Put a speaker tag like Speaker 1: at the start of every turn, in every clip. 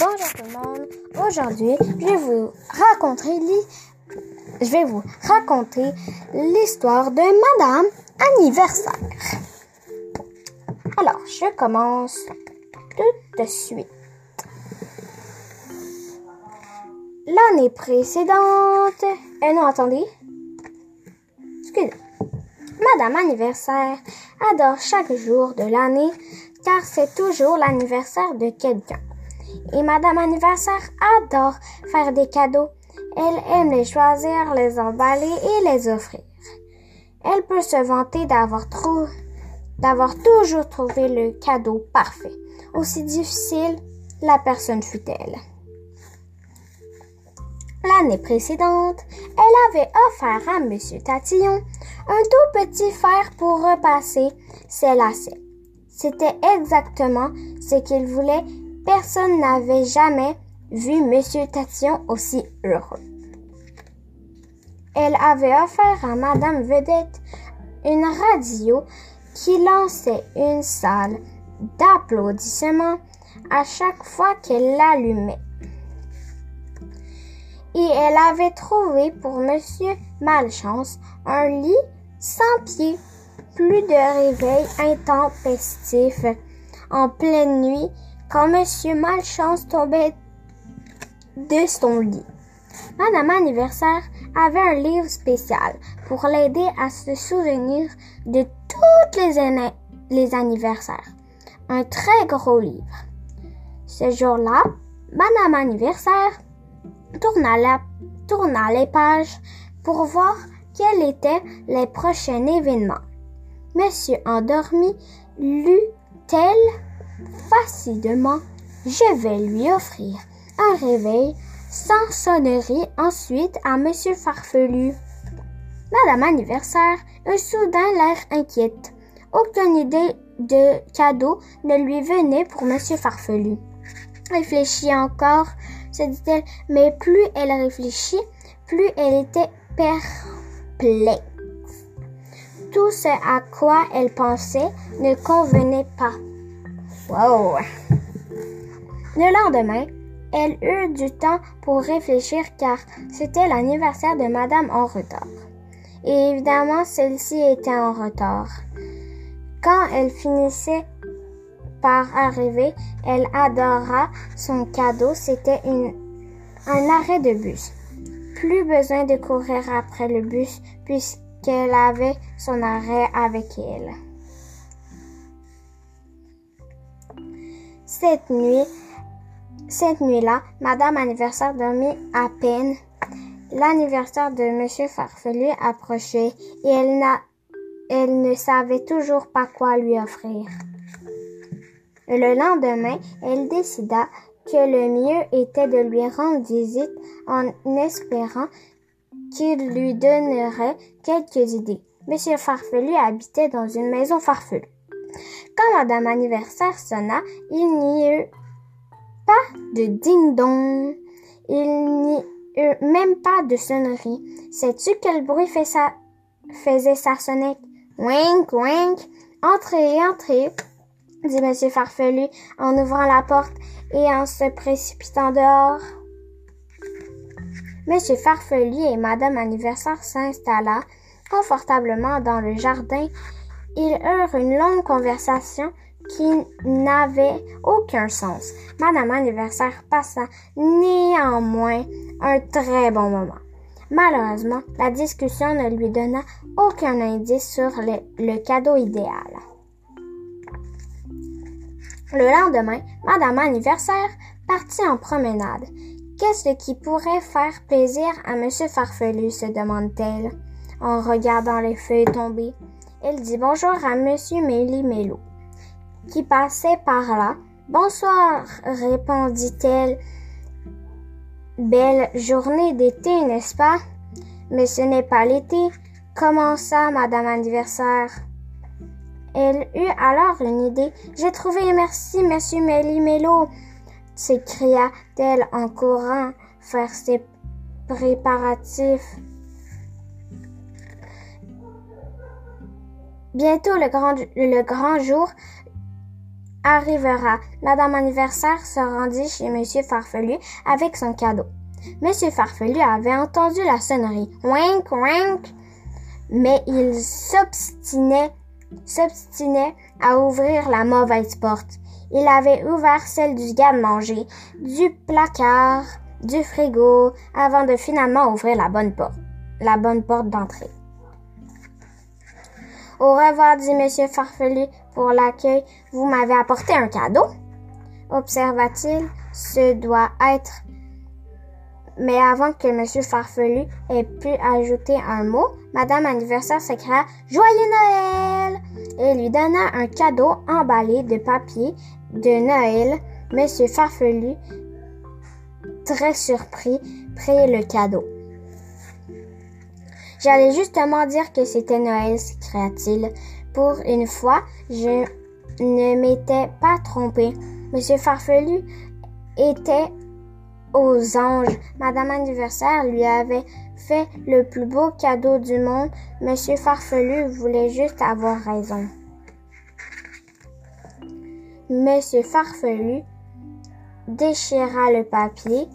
Speaker 1: Bonjour tout le monde. Aujourd'hui, je vais vous raconter l'histoire de Madame Anniversaire. Alors, je commence tout de suite. L'année précédente. Eh non, attendez. Excusez. Madame Anniversaire adore chaque jour de l'année car c'est toujours l'anniversaire de quelqu'un. Et Madame Anniversaire adore faire des cadeaux. Elle aime les choisir, les emballer et les offrir. Elle peut se vanter d'avoir toujours trouvé le cadeau parfait. Aussi difficile la personne fut-elle. L'année précédente, elle avait offert à Monsieur Tatillon un tout petit fer pour repasser ses lacets. C'était exactement ce qu'il voulait. Personne n'avait jamais vu Monsieur Tatillon aussi heureux. Elle avait offert à Madame Vedette une radio qui lançait une salle d'applaudissements à chaque fois qu'elle l'allumait. Et elle avait trouvé pour Monsieur Malchance un lit sans pied plus de réveil intempestif en pleine nuit quand Monsieur Malchance tombait de son lit. Madame Anniversaire avait un livre spécial pour l'aider à se souvenir de toutes les, anniversaires. Un très gros livre. Ce jour-là, Madame Anniversaire tourna, la, tourna les pages pour voir quels étaient les prochains événements. Monsieur endormi lut-elle? Facilement Je vais lui offrir un réveil sans sonnerie ensuite à Monsieur Farfelu. Madame Anniversaire eut soudain l'air inquiète. Aucune idée de cadeau ne lui venait pour Monsieur Farfelu. Réfléchit encore, se dit-elle, mais plus elle réfléchit, plus elle était perplexe. Tout ce à quoi elle pensait ne convenait pas. Wow! Le lendemain, elle eut du temps pour réfléchir car c'était l'anniversaire de Madame en retard. Et évidemment, celle-ci était en retard. Quand elle finissait par arriver, elle adora son cadeau. C'était un arrêt de bus. Plus besoin de courir après le bus puisqu'elle avait son arrêt avec elle. Cette nuit, cette nuit-là, Madame Anniversaire dormit à peine. L'anniversaire de Monsieur Farfelu approchait et elle, ne savait toujours pas quoi lui offrir. Le lendemain, elle décida que le mieux était de lui rendre visite en espérant qu'il lui donnerait quelques idées. Monsieur Farfelu habitait dans une maison farfelue. Quand Madame Anniversaire sonna, il n'y eut pas de ding-dong. Il n'y eut même pas de sonnerie. Sais-tu quel bruit faisait sa sonnette? Wink, wink. Entrez, entrez dit Monsieur Farfelu en ouvrant la porte et en se précipitant dehors. Monsieur Farfelu et Madame Anniversaire s'installa confortablement dans le jardin. Ils eurent une longue conversation qui n'avait aucun sens. Madame Anniversaire passa néanmoins un très bon moment. Malheureusement, la discussion ne lui donna aucun indice sur le cadeau idéal. Le lendemain, Madame Anniversaire partit en promenade. Qu'est-ce qui pourrait faire plaisir à Monsieur Farfelu? se demande-t-elle en regardant les feuilles tomber. Elle dit bonjour à Monsieur Méli-Mélo, qui passait par là. Bonsoir, répondit-elle. Belle journée d'été, n'est-ce pas? Mais ce n'est pas l'été. Comment ça, Madame Anniversaire? Elle eut alors une idée. J'ai trouvé, merci, monsieur Méli-Mélo, s'écria-t-elle en courant faire ses préparatifs. Bientôt le grand, le grand jour arrivera. Madame Anniversaire se rendit chez Monsieur Farfelu avec son cadeau. Monsieur Farfelu avait entendu la sonnerie. Wink, wink. Mais il s'obstinait, s'obstinait à ouvrir la mauvaise porte. Il avait ouvert celle du garde-manger, du placard, du frigo, avant de finalement ouvrir la bonne porte, la bonne porte d'entrée. Au revoir, dit Monsieur Farfelu pour l'accueil. Vous m'avez apporté un cadeau? observa-t-il. Ce doit être. Mais avant que Monsieur Farfelu ait pu ajouter un mot, Madame Anniversaire s'écria Joyeux Noël! et lui donna un cadeau emballé de papier de Noël. Monsieur Farfelu, très surpris, prit le cadeau. J'allais justement dire que c'était Noël, s'écria-t-il. Pour une fois, je ne m'étais pas trompé. Monsieur Farfelu était aux anges. Madame Anniversaire lui avait fait le plus beau cadeau du monde. Monsieur Farfelu voulait juste avoir raison. Monsieur Farfelu déchira le papier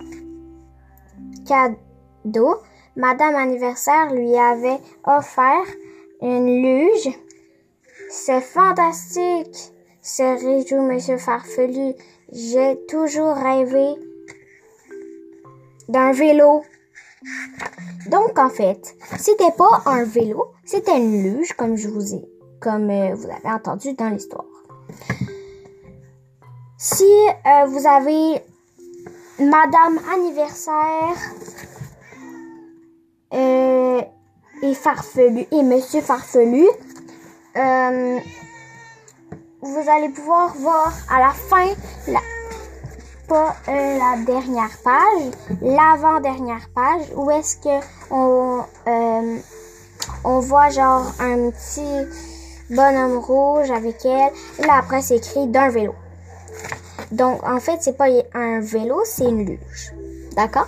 Speaker 1: cadeau. Madame Anniversaire lui avait offert une luge. C'est fantastique, se réjouit Monsieur Farfelu. J'ai toujours rêvé d'un vélo. Donc, en fait, c'était pas un vélo, c'était une luge, comme je vous ai, comme euh, vous avez entendu dans l'histoire. Si euh, vous avez Madame Anniversaire Farfelu et Monsieur Farfelu, euh, vous allez pouvoir voir à la fin la, pas euh, la dernière page, l'avant-dernière page, où est-ce que on, euh, on voit genre un petit bonhomme rouge avec elle. Là après c'est écrit d'un vélo. Donc en fait c'est pas un vélo, c'est une luge. D'accord?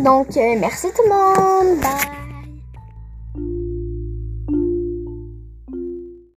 Speaker 1: Donc merci tout le monde. Bye.